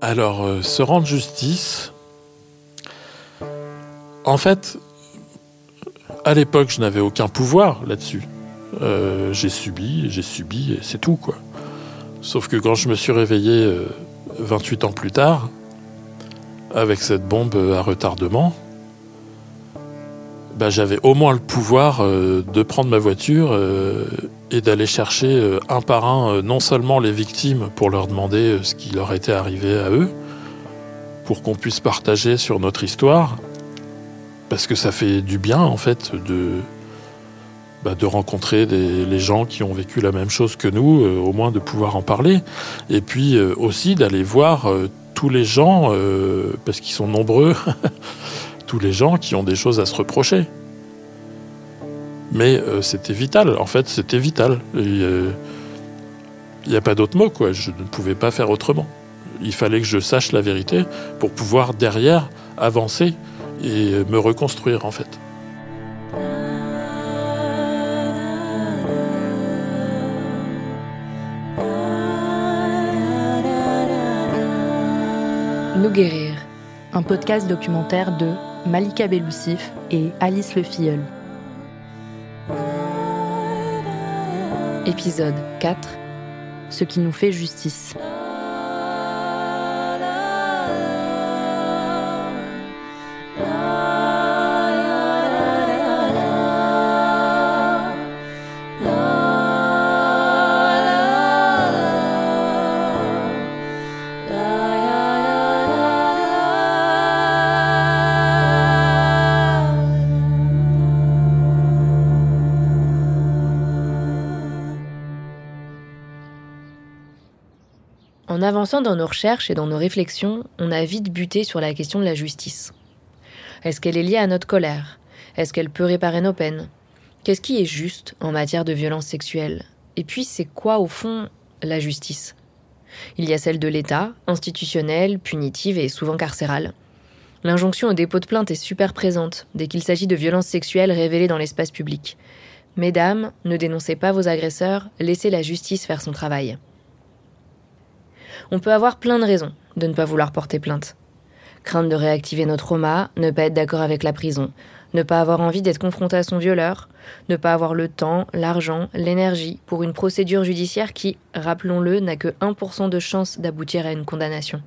Alors, euh, se rendre justice, en fait, à l'époque, je n'avais aucun pouvoir là-dessus. Euh, j'ai subi, j'ai subi, et c'est tout, quoi. Sauf que quand je me suis réveillé 28 ans plus tard, avec cette bombe à retardement, bah, j'avais au moins le pouvoir euh, de prendre ma voiture euh, et d'aller chercher euh, un par un non seulement les victimes pour leur demander ce qui leur était arrivé à eux, pour qu'on puisse partager sur notre histoire, parce que ça fait du bien en fait de, bah, de rencontrer les gens qui ont vécu la même chose que nous, au moins de pouvoir en parler, et puis aussi d'aller voir tous les gens, parce qu'ils sont nombreux, tous les gens qui ont des choses à se reprocher. Mais euh, c'était vital, en fait, c'était vital. Il n'y a pas d'autre mot, quoi. Je ne pouvais pas faire autrement. Il fallait que je sache la vérité pour pouvoir derrière avancer et me reconstruire, en fait. Nous guérir, un podcast documentaire de Malika Beloussif et Alice Le Filleul. Épisode 4 Ce qui nous fait justice. Avançant dans nos recherches et dans nos réflexions, on a vite buté sur la question de la justice. Est-ce qu'elle est liée à notre colère? Est-ce qu'elle peut réparer nos peines? Qu'est-ce qui est juste en matière de violence sexuelle? Et puis c'est quoi au fond la justice? Il y a celle de l'État, institutionnelle, punitive et souvent carcérale. L'injonction au dépôt de plainte est super présente dès qu'il s'agit de violences sexuelles révélées dans l'espace public. Mesdames, ne dénoncez pas vos agresseurs, laissez la justice faire son travail. On peut avoir plein de raisons de ne pas vouloir porter plainte. Crainte de réactiver nos traumas, ne pas être d'accord avec la prison, ne pas avoir envie d'être confronté à son violeur, ne pas avoir le temps, l'argent, l'énergie pour une procédure judiciaire qui, rappelons-le, n'a que 1% de chance d'aboutir à une condamnation.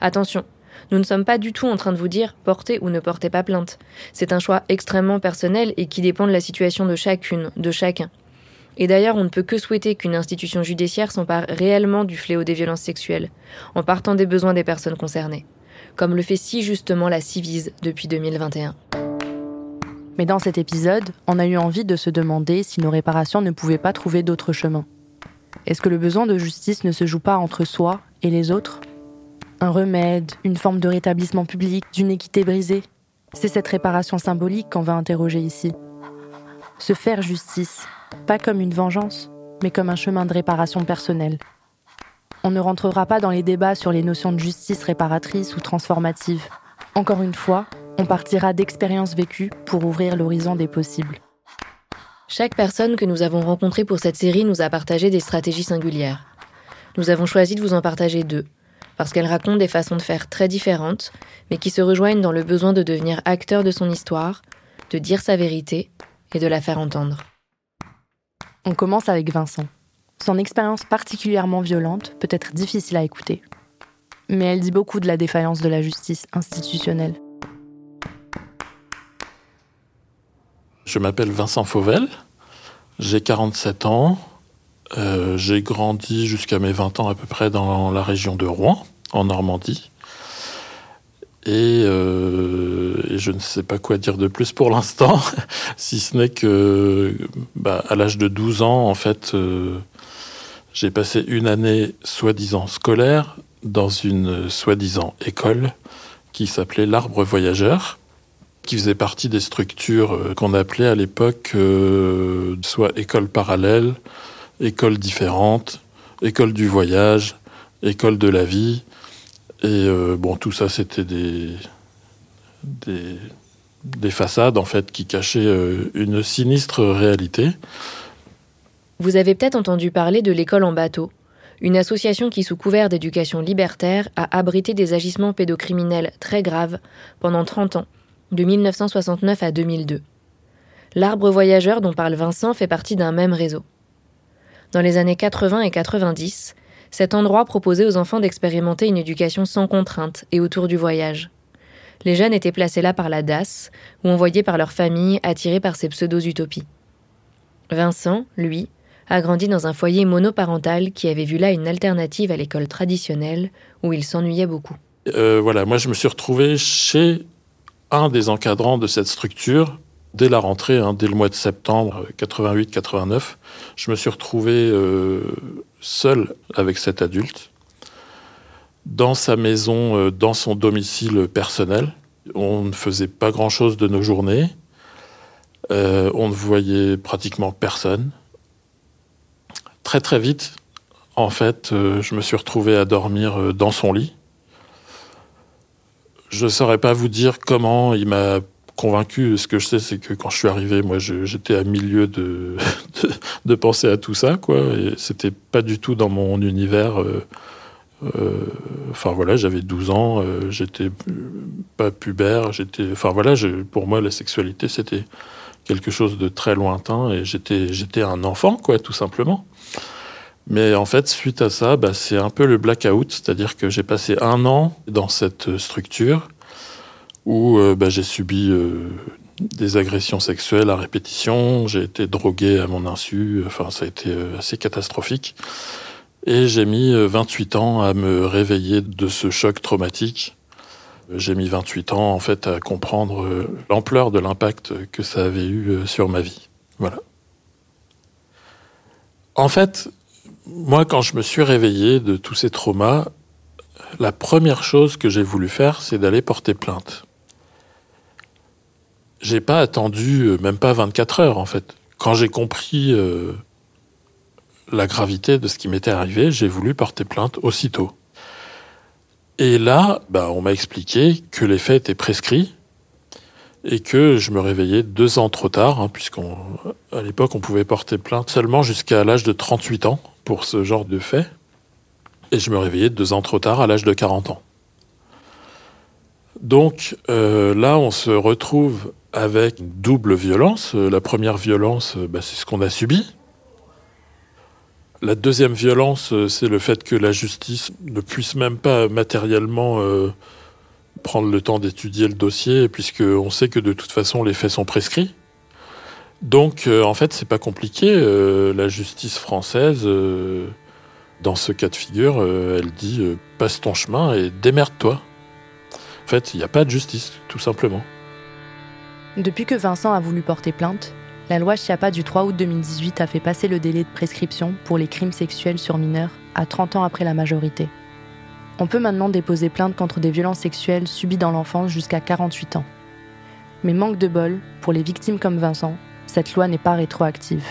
Attention, nous ne sommes pas du tout en train de vous dire portez ou ne portez pas plainte. C'est un choix extrêmement personnel et qui dépend de la situation de chacune, de chacun. Et d'ailleurs, on ne peut que souhaiter qu'une institution judiciaire s'empare réellement du fléau des violences sexuelles, en partant des besoins des personnes concernées, comme le fait si justement la Civise depuis 2021. Mais dans cet épisode, on a eu envie de se demander si nos réparations ne pouvaient pas trouver d'autres chemins. Est-ce que le besoin de justice ne se joue pas entre soi et les autres? Un remède, une forme de rétablissement public, d'une équité brisée? C'est cette réparation symbolique qu'on va interroger ici. Se faire justice, pas comme une vengeance, mais comme un chemin de réparation personnelle. On ne rentrera pas dans les débats sur les notions de justice réparatrice ou transformative. Encore une fois, on partira d'expériences vécues pour ouvrir l'horizon des possibles. Chaque personne que nous avons rencontrée pour cette série nous a partagé des stratégies singulières. Nous avons choisi de vous en partager deux, parce qu'elles racontent des façons de faire très différentes, mais qui se rejoignent dans le besoin de devenir acteur de son histoire, de dire sa vérité et de la faire entendre. On commence avec Vincent. Son expérience particulièrement violente peut être difficile à écouter. Mais elle dit beaucoup de la défaillance de la justice institutionnelle. Je m'appelle Vincent Fauvel, j'ai 47 ans, euh, j'ai grandi jusqu'à mes 20 ans à peu près dans la région de Rouen, en Normandie. Euh, et, je ne sais pas quoi dire de plus pour l'instant, si ce n'est que bah, à l'âge de 12 ans, en fait, euh, j'ai passé une année soi-disant scolaire dans une soi-disant école qui s'appelait l'Arbre Voyageur, qui faisait partie des structures euh, qu'on appelait à l'époque soit école parallèle, école différente, école du voyage, école de la vie. Et euh, bon, tout ça, c'était des, des, façades en fait qui cachaient euh, une sinistre réalité. Vous avez peut-être entendu parler de l'école en bateau, une association qui, sous couvert d'éducation libertaire, a abrité des agissements pédocriminels très graves pendant 30 ans, de 1969 à 2002. L'arbre voyageur dont parle Vincent fait partie d'un même réseau. Dans les années 80 et 90, cet endroit proposait aux enfants d'expérimenter une éducation sans contrainte et autour du voyage. Les jeunes étaient placés là par la DAS ou envoyés par leur famille attirés par ces pseudo-utopies. Vincent, lui, a grandi dans un foyer monoparental qui avait vu là une alternative à l'école traditionnelle où il s'ennuyait beaucoup. Euh, voilà, moi je me suis retrouvé chez un des encadrants de cette structure dès la rentrée, hein, dès le mois de septembre 88-89. Je me suis retrouvé euh, seul avec cet adulte dans sa maison, euh, dans son domicile personnel. On ne faisait pas grand-chose de nos journées. on ne voyait pratiquement personne très très vite, en fait, euh, je me suis retrouvé à dormir euh, dans son lit. Je ne saurais pas vous dire comment il m'a convaincu. Ce que je sais, c'est que quand je suis arrivé, moi, j'étais à milieu de, de, penser à tout ça, quoi. Et c'était pas du tout dans mon univers. Euh, enfin voilà, j'avais 12 ans, j'étais pas pubère, j'étais. Enfin voilà, pour moi, la sexualité, c'était quelque chose de très lointain et j'étais, j'étais un enfant, quoi, tout simplement. Mais en fait, suite à ça, bah, c'est un peu le blackout, c'est-à-dire que j'ai passé un an dans cette structure où euh, bah, j'ai subi euh, des agressions sexuelles à répétition, j'ai été drogué à mon insu, enfin ça a été euh, assez catastrophique. Et j'ai mis 28 ans à me réveiller de ce choc traumatique. J'ai mis 28 ans en fait à comprendre l'ampleur de l'impact que ça avait eu sur ma vie. Voilà. En fait, moi, quand je me suis réveillé de tous ces traumas, la première chose que j'ai voulu faire, c'est d'aller porter plainte. J'ai pas attendu, euh, même pas 24 heures en fait. Quand j'ai compris euh, la gravité de ce qui m'était arrivé, j'ai voulu porter plainte aussitôt. Et là, bah, on m'a expliqué que les faits étaient prescrits et que je me réveillais deux ans trop tard, hein, puisqu'à l'époque on pouvait porter plainte seulement jusqu'à l'âge de 38 ans pour ce genre de fait. Et je me réveillais deux ans trop tard à l'âge de 40 ans. Donc euh, là, on se retrouve avec double violence. La première violence, bah, c'est ce qu'on a subi. La deuxième violence, c'est le fait que la justice ne puisse même pas matériellement euh, prendre le temps d'étudier le dossier, puisqu'on sait que de toute façon les faits sont prescrits. Donc euh, en fait c'est pas compliqué. Euh, la justice française, euh, dans ce cas de figure, elle dit passe ton chemin et démerde-toi. En fait il n'y a pas de justice, tout simplement. Depuis que Vincent a voulu porter plainte, la loi Chiappa du 3 août 2018 a fait passer le délai de prescription pour les crimes sexuels sur mineurs à 30 ans après la majorité. On peut maintenant déposer plainte contre des violences sexuelles subies dans l'enfance jusqu'à 48 ans. Mais manque de bol, pour les victimes comme Vincent, cette loi n'est pas rétroactive.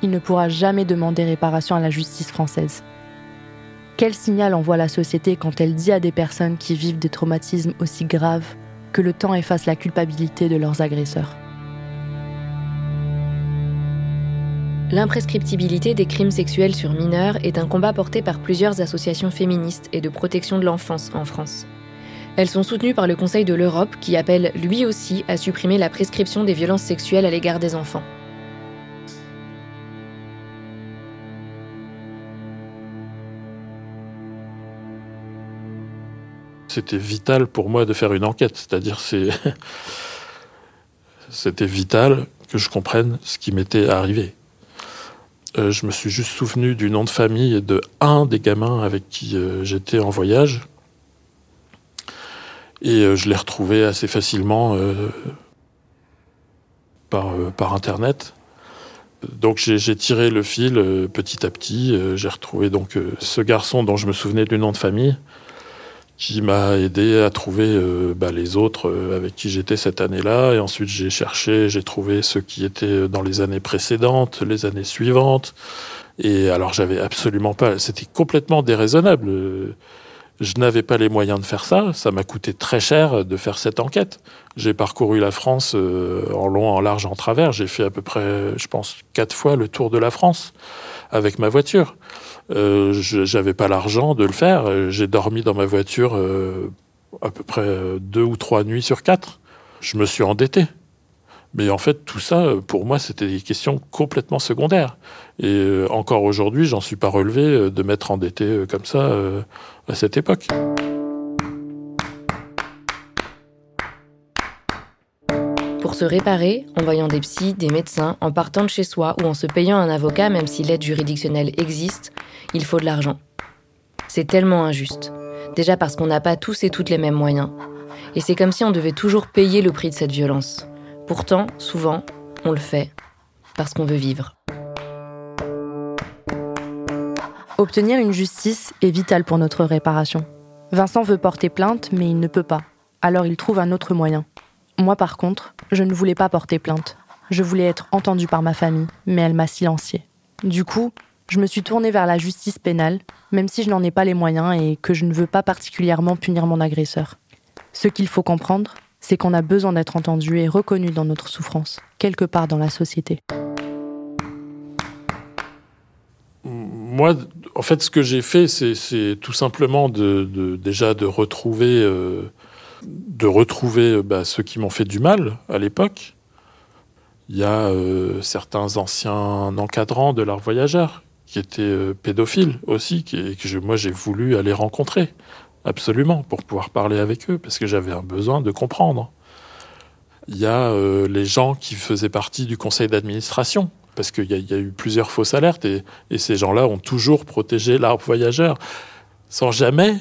Il ne pourra jamais demander réparation à la justice française. Quel signal envoie la société quand elle dit à des personnes qui vivent des traumatismes aussi graves que le temps efface la culpabilité de leurs agresseurs L'imprescriptibilité des crimes sexuels sur mineurs est un combat porté par plusieurs associations féministes et de protection de l'enfance en France. Elles sont soutenues par le Conseil de l'Europe qui appelle lui aussi à supprimer la prescription des violences sexuelles à l'égard des enfants. C'était vital pour moi de faire une enquête, c'est-à-dire c'est c'était vital que je comprenne ce qui m'était arrivé. Euh, je me suis juste souvenu du nom de famille de un des gamins avec qui euh, j'étais en voyage. Et euh, je l'ai retrouvé assez facilement par, par Internet. Donc j'ai tiré le fil petit à petit. j'ai retrouvé donc ce garçon dont je me souvenais du nom de famille qui m'a aidé à trouver euh, bah, les autres euh, avec qui j'étais cette année-là. Et ensuite, j'ai cherché, j'ai trouvé ceux qui étaient dans les années précédentes, les années suivantes. Et alors, j'avais absolument pas, c'était complètement déraisonnable. Je n'avais pas les moyens de faire ça. Ça m'a coûté très cher de faire cette enquête. J'ai parcouru la France euh, en long, en large, en travers. J'ai fait à peu près, je pense, quatre fois le tour de la France avec ma voiture. Euh, J'avais pas l'argent de le faire. J'ai dormi dans ma voiture euh, à peu près deux ou trois nuits sur quatre. Je me suis endetté. Mais en fait, tout ça, pour moi, c'était des questions complètement secondaires. Et euh, encore aujourd'hui, j'en suis pas relevé euh, de m'être endetté euh, comme ça à cette époque. Pour se réparer, en voyant des psys, des médecins, en partant de chez soi ou en se payant un avocat, même si l'aide juridictionnelle existe, il faut de l'argent. C'est tellement injuste. Déjà parce qu'on n'a pas tous et toutes les mêmes moyens. Et c'est comme si on devait toujours payer le prix de cette violence. Pourtant, souvent, on le fait parce qu'on veut vivre. Obtenir une justice est vital pour notre réparation. Vincent veut porter plainte, mais il ne peut pas. Alors il trouve un autre moyen. Moi, par contre, je ne voulais pas porter plainte. Je voulais être entendue par ma famille, mais elle m'a silenciée. Du coup, je me suis tournée vers la justice pénale, même si je n'en ai pas les moyens et que je ne veux pas particulièrement punir mon agresseur. Ce qu'il faut comprendre, c'est qu'on a besoin d'être entendu et reconnu dans notre souffrance, quelque part dans la société. Moi, en fait, ce que j'ai fait, c'est tout simplement déjà de retrouver, euh, de retrouver euh, bah, ceux qui m'ont fait du mal à l'époque. Il y a euh, certains anciens encadrants de l'art voyageur qui étaient pédophiles aussi, et que moi j'ai voulu aller rencontrer. Absolument, pour pouvoir parler avec eux, parce que j'avais un besoin de comprendre. Il y a euh, les gens qui faisaient partie du conseil d'administration, parce qu'il y, a eu plusieurs fausses alertes, et, ces gens-là ont toujours protégé l'arbre voyageur, sans jamais,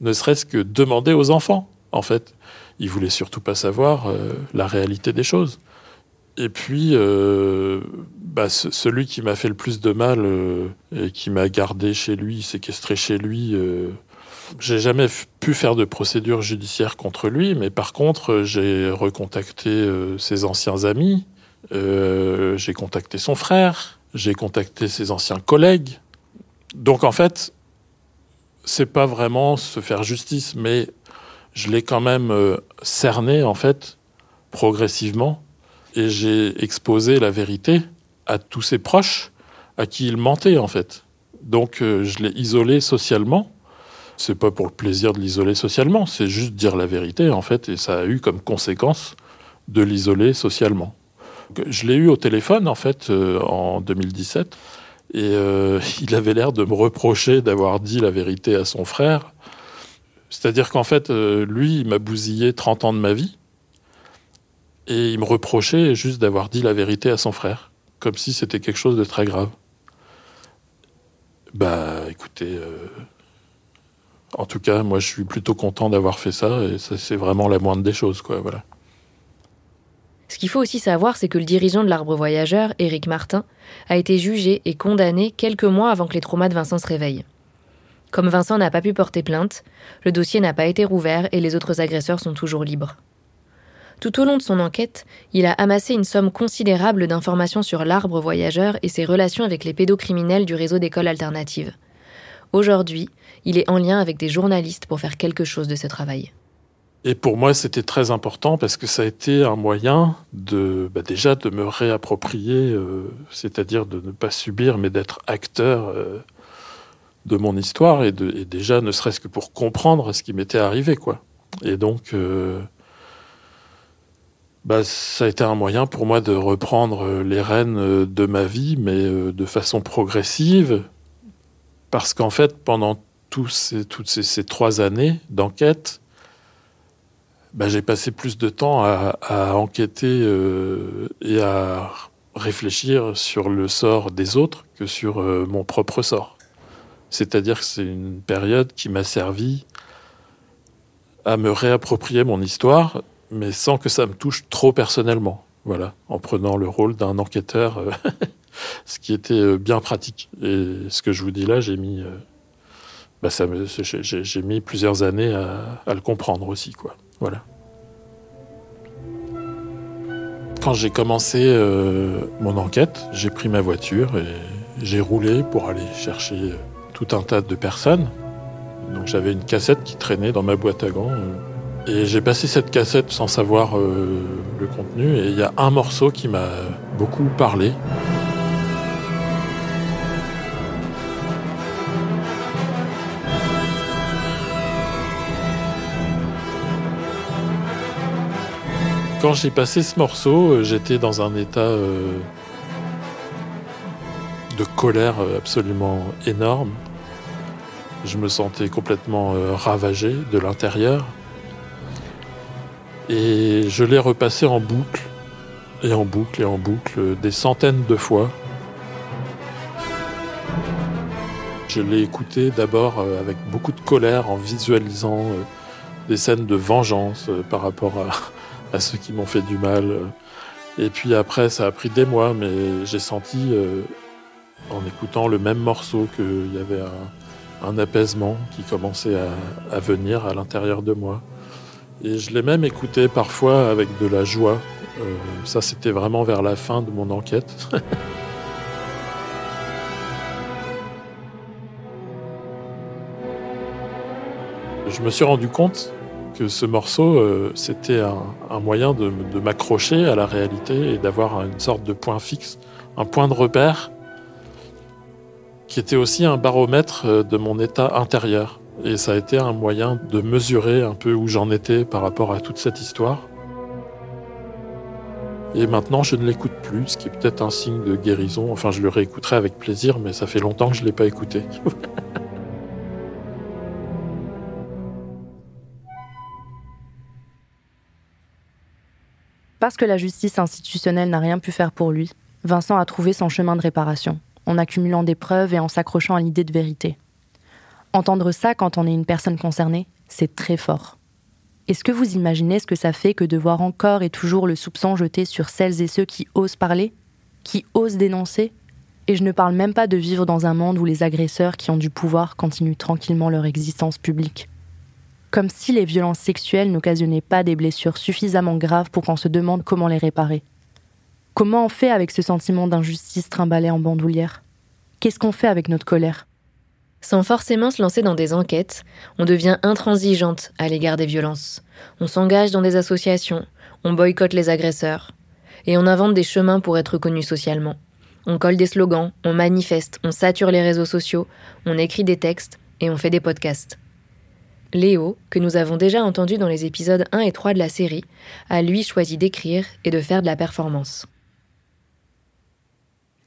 ne serait-ce que demander aux enfants, en fait. Ils voulaient surtout pas savoir euh, la réalité des choses. Et puis, euh, bah, celui qui m'a fait le plus de mal et qui m'a gardé chez lui, séquestré chez lui, j'ai jamais pu faire de procédure judiciaire contre lui, mais par contre, j'ai recontacté euh, ses anciens amis, euh, j'ai contacté son frère, j'ai contacté ses anciens collègues. Donc en fait, c'est pas vraiment se faire justice, mais je l'ai quand même euh, cerné en fait progressivement, et j'ai exposé la vérité à tous ses proches, à qui il mentait en fait. Donc je l'ai isolé socialement c'est pas pour le plaisir de l'isoler socialement, c'est juste dire la vérité en fait, et ça a eu comme conséquence de l'isoler socialement. Je l'ai eu au téléphone en fait euh, en 2017 et euh, il avait l'air de me reprocher d'avoir dit la vérité à son frère. C'est-à-dire qu'en fait, euh, lui, il m'a bousillé 30 ans de ma vie et il me reprochait juste d'avoir dit la vérité à son frère, comme si c'était quelque chose de très grave. Bah écoutez, en tout cas, moi, je suis plutôt content d'avoir fait ça, et ça, c'est vraiment la moindre des choses, quoi. Voilà. Ce qu'il faut aussi savoir, c'est que le dirigeant de l'arbre voyageur, Éric Martin, a été jugé et condamné quelques mois avant que les traumas de Vincent se réveillent. Comme Vincent n'a pas pu porter plainte, le dossier n'a pas été rouvert et les autres agresseurs sont toujours libres. Tout au long de son enquête, il a amassé une somme considérable d'informations sur l'arbre voyageur et ses relations avec les pédocriminels du réseau d'écoles alternatives. Aujourd'hui, il est en lien avec des journalistes pour faire quelque chose de ce travail. Et pour moi, c'était très important parce que ça a été un moyen de, bah, déjà, de me réapproprier, euh, c'est-à-dire de ne pas subir, mais d'être acteur euh, de mon histoire et, déjà, ne serait-ce que pour comprendre ce qui m'était arrivé, quoi. Et donc, euh, bah, ça a été un moyen pour moi de reprendre les rênes de ma vie, mais de façon progressive, parce qu'en fait, pendant ces, toutes ces, trois années d'enquête, bah, j'ai passé plus de temps à, enquêter euh, et à réfléchir sur le sort des autres que sur euh, mon propre sort. C'est-à-dire que c'est une période qui m'a servi à me réapproprier mon histoire, mais sans que ça me touche trop personnellement. Voilà, en prenant le rôle d'un enquêteur, euh, ce qui était bien pratique. Et ce que je vous dis là, j'ai mis bah j'ai mis plusieurs années à, le comprendre aussi. Voilà. Quand j'ai commencé euh, mon enquête, j'ai pris ma voiture et j'ai roulé pour aller chercher euh, tout un tas de personnes. Donc j'avais une cassette qui traînait dans ma boîte à gants. Euh, et j'ai passé cette cassette sans savoir euh, le contenu. Et il y a un morceau qui m'a beaucoup parlé. Quand j'ai passé ce morceau, euh, j'étais dans un état de colère absolument énorme. Je me sentais complètement ravagé de l'intérieur. Et je l'ai repassé en boucle, et en boucle, et en boucle, des centaines de fois. Je l'ai écouté d'abord euh, avec beaucoup de colère en visualisant euh, des scènes de vengeance euh, par rapport à, ceux qui m'ont fait du mal. Et puis après, ça a pris des mois, mais j'ai senti, en écoutant le même morceau, qu'il y avait un, apaisement qui commençait à, venir à l'intérieur de moi. Et je l'ai même écouté parfois avec de la joie. ça, c'était vraiment vers la fin de mon enquête. je me suis rendu compte que ce morceau, euh, c'était un, moyen de, m'accrocher à la réalité et d'avoir une sorte de point fixe, un point de repère qui était aussi un baromètre euh, de mon état intérieur. Et ça a été un moyen de mesurer un peu où j'en étais par rapport à toute cette histoire. Et maintenant, je ne l'écoute plus, ce qui est peut-être un signe de guérison. Enfin, je le réécouterai avec plaisir, mais ça fait longtemps que je ne l'ai pas écouté. Parce que la justice institutionnelle n'a rien pu faire pour lui, Vincent a trouvé son chemin de réparation, en accumulant des preuves et en s'accrochant à l'idée de vérité. Entendre ça quand on est une personne concernée, c'est très fort. Est-ce que vous imaginez ce que ça fait que de voir encore et toujours le soupçon jeté sur celles et ceux qui osent parler, qui osent dénoncer? Et je ne parle même pas de vivre dans un monde où les agresseurs qui ont du pouvoir continuent tranquillement leur existence publique comme si les violences sexuelles n'occasionnaient pas des blessures suffisamment graves pour qu'on se demande comment les réparer. Comment on fait avec ce sentiment d'injustice trimballé en bandoulière? Qu'est-ce qu'on fait avec notre colère? Sans forcément se lancer dans des enquêtes, on devient intransigeante à l'égard des violences. On s'engage dans des associations, on boycotte les agresseurs, et on invente des chemins pour être reconnu socialement. On colle des slogans, on manifeste, on sature les réseaux sociaux, on écrit des textes et on fait des podcasts. Léo, que nous avons déjà entendu dans les épisodes 1 et 3 de la série, a lui choisi d'écrire et de faire de la performance.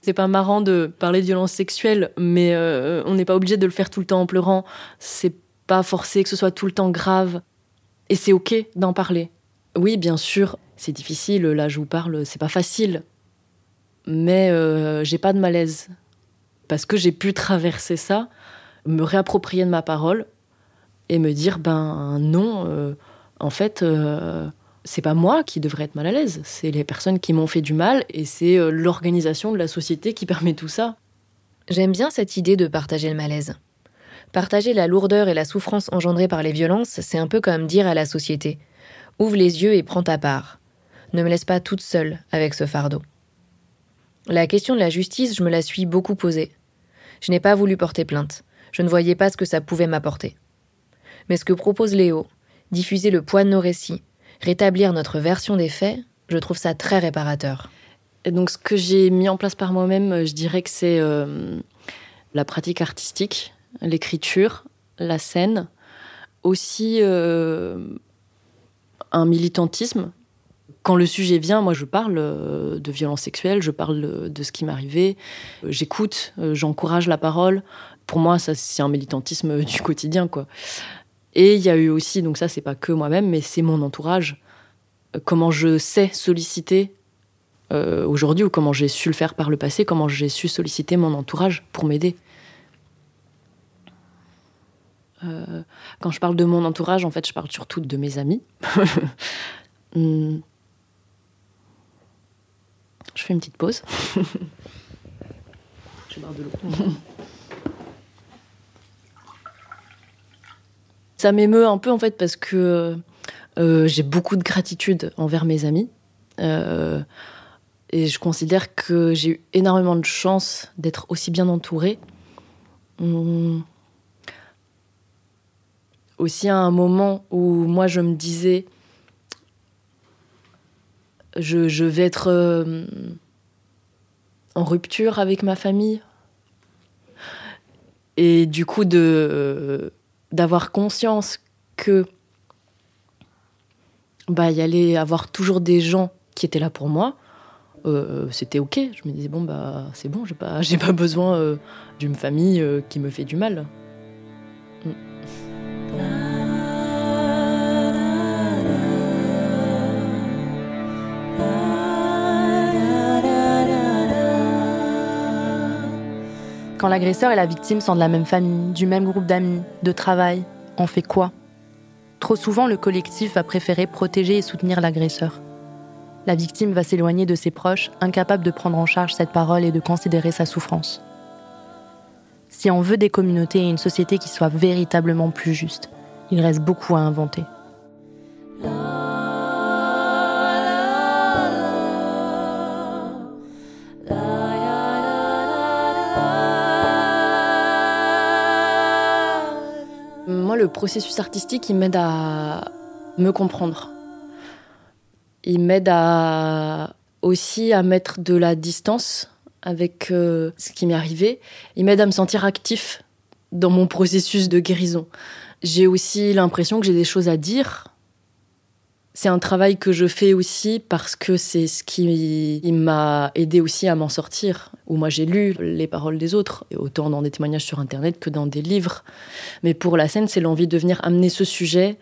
C'est pas marrant de parler de violence sexuelle, mais euh, on n'est pas obligé de le faire tout le temps en pleurant. C'est pas forcé que ce soit tout le temps grave. Et c'est ok d'en parler. Oui, bien sûr, c'est difficile. Là, je vous parle, c'est pas facile. Mais euh, j'ai pas de malaise. Parce que j'ai pu traverser ça, me réapproprier de ma parole et me dire ben non, euh, en fait, c'est pas moi qui devrais être mal à l'aise, c'est les personnes qui m'ont fait du mal et c'est euh, l'organisation de la société qui permet tout ça. J'aime bien cette idée de partager le malaise. Partager la lourdeur et la souffrance engendrées par les violences, c'est un peu comme dire à la société Ouvre les yeux et prends ta part. Ne me laisse pas toute seule avec ce fardeau. La question de la justice, je me la suis beaucoup posée. Je n'ai pas voulu porter plainte. Je ne voyais pas ce que ça pouvait m'apporter. Mais ce que propose Léo, diffuser le poids de nos récits, rétablir notre version des faits, je trouve ça très réparateur. Et donc ce que j'ai mis en place par moi-même, euh, je dirais que c'est euh, la pratique artistique, l'écriture, la scène, aussi euh, un militantisme. Quand le sujet vient, moi je parle de violence sexuelle, je parle de ce qui m'arrivait, j'écoute, j'encourage la parole. Pour moi, ça c'est un militantisme du quotidien, quoi. Et il y a eu aussi, donc ça c'est pas que moi-même, mais c'est mon entourage. Euh, comment je sais solliciter euh, aujourd'hui ou comment j'ai su le faire par le passé, comment j'ai su solliciter mon entourage pour m'aider. Euh, quand je parle de mon entourage, en fait, je parle surtout de mes amis. Hmm. Je fais une petite pause. je boire de l'eau. Ça m'émeut un peu en fait parce que euh, j'ai beaucoup de gratitude envers mes amis. Euh, et je considère que j'ai eu énormément de chance d'être aussi bien entourée. Hum. Aussi à un moment où moi je me disais, je, vais être euh, en rupture avec ma famille. Et du coup de d'avoir conscience que bah, y allait avoir toujours des gens qui étaient là pour moi. Euh, c'était ok. Je me disais bon bah c'est bon, j'ai pas pas besoin euh, d'une famille euh, qui me fait du mal. Quand l'agresseur et la victime sont de la même famille, du même groupe d'amis, de travail, on fait quoi? Trop souvent, le collectif va préférer protéger et soutenir l'agresseur. La victime va s'éloigner de ses proches, incapable de prendre en charge cette parole et de considérer sa souffrance. Si on veut des communautés et une société qui soit véritablement plus juste, il reste beaucoup à inventer. Le processus artistique, il m'aide à me comprendre. Il m'aide aussi à mettre de la distance avec euh, ce qui m'est arrivé. Il m'aide à me sentir actif dans mon processus de guérison. J'ai aussi l'impression que j'ai des choses à dire c'est un travail que je fais aussi parce que c'est ce qui m'a aidé aussi à m'en sortir. Où moi j'ai lu les paroles des autres, autant dans des témoignages sur Internet que dans des livres. Mais pour la scène, c'est l'envie de venir amener ce sujet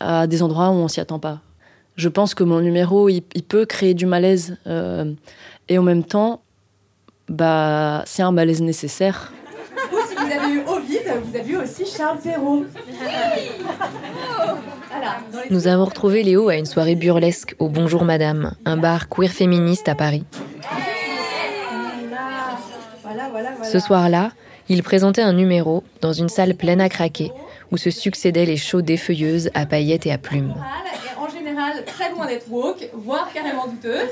à des endroits où on s'y attend pas. Je pense que mon numéro, il, peut créer du malaise. Euh, et en même temps, bah, c'est un malaise nécessaire. si vous avez eu Ovid, vous avez eu aussi Charles Perrault. Nous avons retrouvé Léo à une soirée burlesque au Bonjour Madame, un bar queer féministe à Paris. Ce soir-là, il présentait un numéro dans une salle pleine à craquer où se succédaient les shows défeuilleuses à paillettes et à plumes. En général, très loin d'être woke, voire carrément douteuse.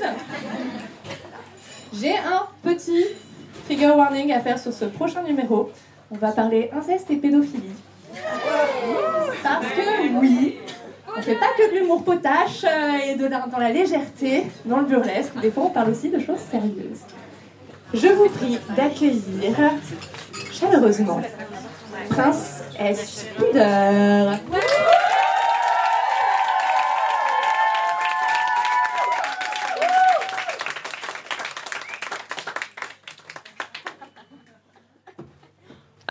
J'ai un petit figure warning à faire sur ce prochain numéro. On va parler inceste et pédophilie. Parce que oui, on fait pas que de l'humour potache euh, et de dans la légèreté, dans le burlesque. Des fois, on parle aussi de choses sérieuses. Je vous prie d'accueillir chaleureusement Prince S.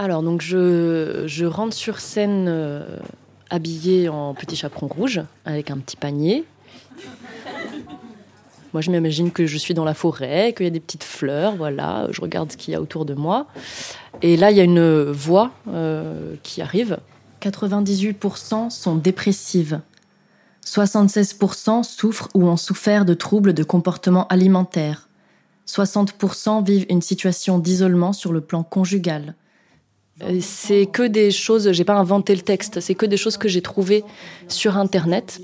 Alors, donc, je, rentre sur scène euh, habillée en petit chaperon rouge, avec un petit panier. Moi, je m'imagine que je suis dans la forêt, qu'il y a des petites fleurs, voilà. Je regarde ce qu'il y a autour de moi. Et là, il y a une voix euh, qui arrive. 98% sont dépressives. 76% souffrent ou ont souffert de troubles de comportement alimentaire. 60% vivent une situation d'isolement sur le plan conjugal. Euh, c'est que des choses, j'ai pas inventé le texte, c'est que des choses que j'ai trouvées sur internet.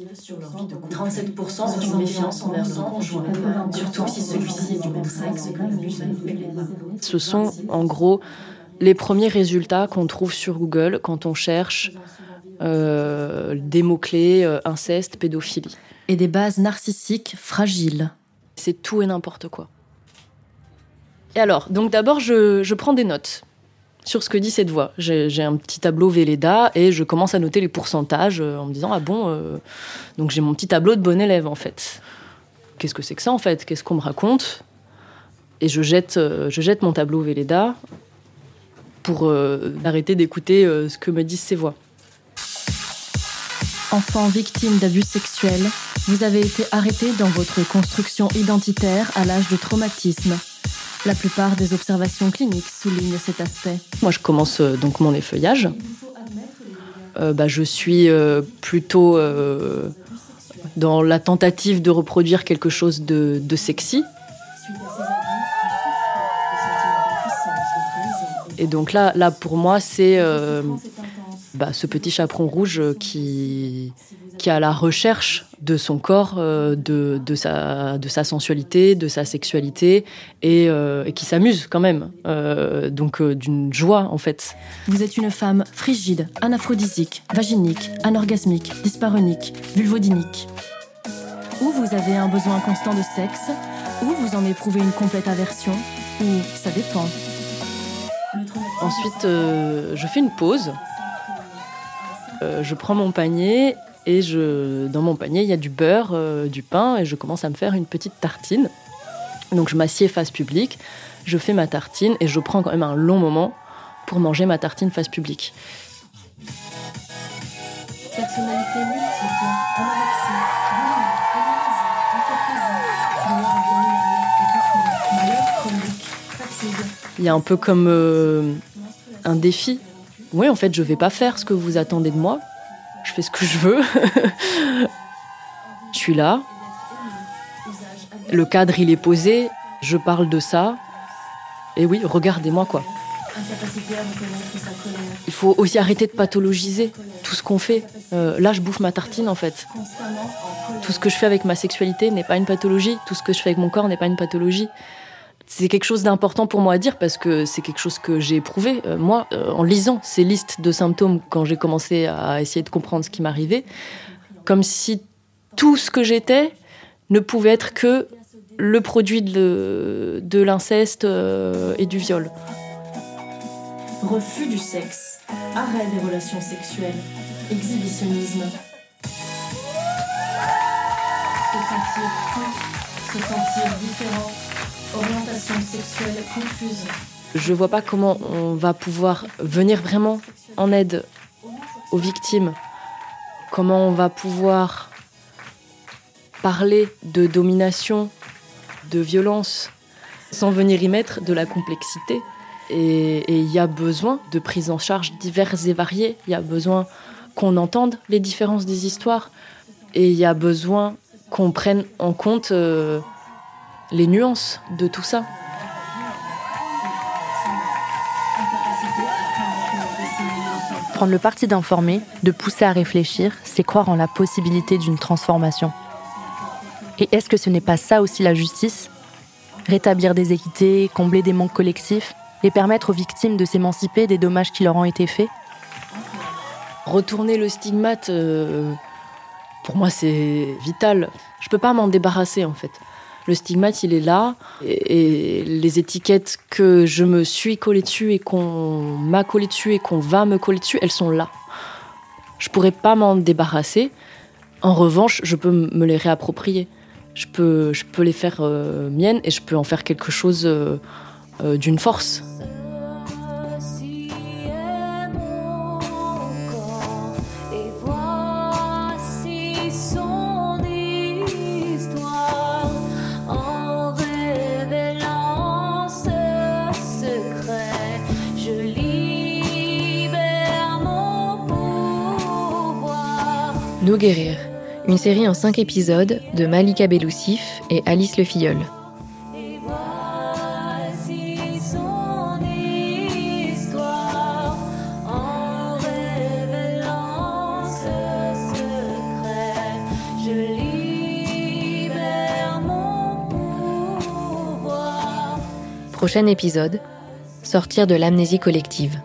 37% sont méfiance envers conjoint, surtout si celui-ci est du même sexe Ce sont en gros les premiers résultats qu'on trouve sur Google quand on cherche euh, des mots-clés euh, inceste, pédophilie. Et des bases narcissiques fragiles. C'est tout et n'importe quoi. Et alors, donc d'abord, je, je prends des notes sur ce que dit cette voix. J'ai un petit tableau Véleda et je commence à noter les pourcentages euh, en me disant ah bon euh, donc j'ai mon petit tableau de bon élève en fait. Qu'est-ce que c'est que ça en fait? Qu'est-ce qu'on me raconte? Et je jette euh, je jette mon tableau Véleda pour arrêter d'écouter ce que me disent ces voix. Enfant victime d'abus sexuels, vous avez été arrêté dans votre construction identitaire à l'âge de traumatisme. La plupart des observations cliniques soulignent cet aspect. Moi, je commence euh, donc mon effeuillage. Euh, bah, je suis euh, plutôt dans la tentative de reproduire quelque chose de, sexy. Et donc là, là pour moi, c'est bah, ce petit chaperon rouge qui, qui a la recherche de son corps, euh, de, de, sa, de sa sensualité, de sa sexualité, et, euh, qui s'amuse quand même. Euh, donc d'une joie, en fait. Vous êtes une femme frigide, anaphrodisique, vaginique, anorgasmique, dysparonique, vulvodinique. Ou vous avez un besoin constant de sexe, ou vous en éprouvez une complète aversion, ou ça dépend. Ensuite, je fais une pause. je prends mon panier Et je, dans mon panier, il y a du beurre, euh, du pain, et je commence à me faire une petite tartine. Donc je m'assieds face publique, je fais ma tartine, et je prends quand même un long moment pour manger ma tartine face publique. Personnalité Il y a un peu comme euh, un défi. Oui, en fait, je vais pas faire ce que vous attendez de moi. Je fais ce que je veux. je suis là. Le cadre, il est posé. Je parle de ça. Et oui, regardez-moi quoi. Il faut aussi arrêter de pathologiser tout ce qu'on fait. Euh, là, je bouffe ma tartine en fait. Tout ce que je fais avec ma sexualité n'est pas une pathologie. Tout ce que je fais avec mon corps n'est pas une pathologie. C'est quelque chose d'important pour moi à dire parce que c'est quelque chose que j'ai éprouvé, euh, moi, euh, en lisant ces listes de symptômes quand j'ai commencé à essayer de comprendre ce qui m'arrivait. Comme si tout ce que j'étais ne pouvait être que le produit de, l'inceste et du viol. Refus du sexe, arrêt des relations sexuelles, exhibitionnisme. Se sentir se sentir différent, orientation sexuelle confuse. Je vois pas comment on va pouvoir venir vraiment en aide aux victimes. Comment on va pouvoir parler de domination, de violence, sans venir y mettre de la complexité. Et il y a besoin de prises en charge diverses et variées. Il y a besoin qu'on entende les différences des histoires. Et il y a besoin qu'on prenne en compte euh, les nuances de tout ça. Prendre le parti d'informer, de pousser à réfléchir, c'est croire en la possibilité d'une transformation. Et est-ce que ce n'est pas ça aussi la justice? Rétablir des équités, combler des manques collectifs, et permettre aux victimes de s'émanciper des dommages qui leur ont été faits? Retourner le stigmate, euh, pour moi, c'est vital. Je peux pas m'en débarrasser, en fait. Le stigmate, il est là, et, les étiquettes que je me suis collé dessus et qu'on m'a collé dessus et qu'on va me coller dessus, elles sont là. Je pourrais pas m'en débarrasser. En revanche, je peux me les réapproprier. Je peux, je peux les faire euh, miennes et je peux en faire quelque chose euh, d'une force. Nous guérir, une série en cinq épisodes de Malika Beloussif et Alice Le Filleul. Prochain épisode, sortir de l'amnésie collective.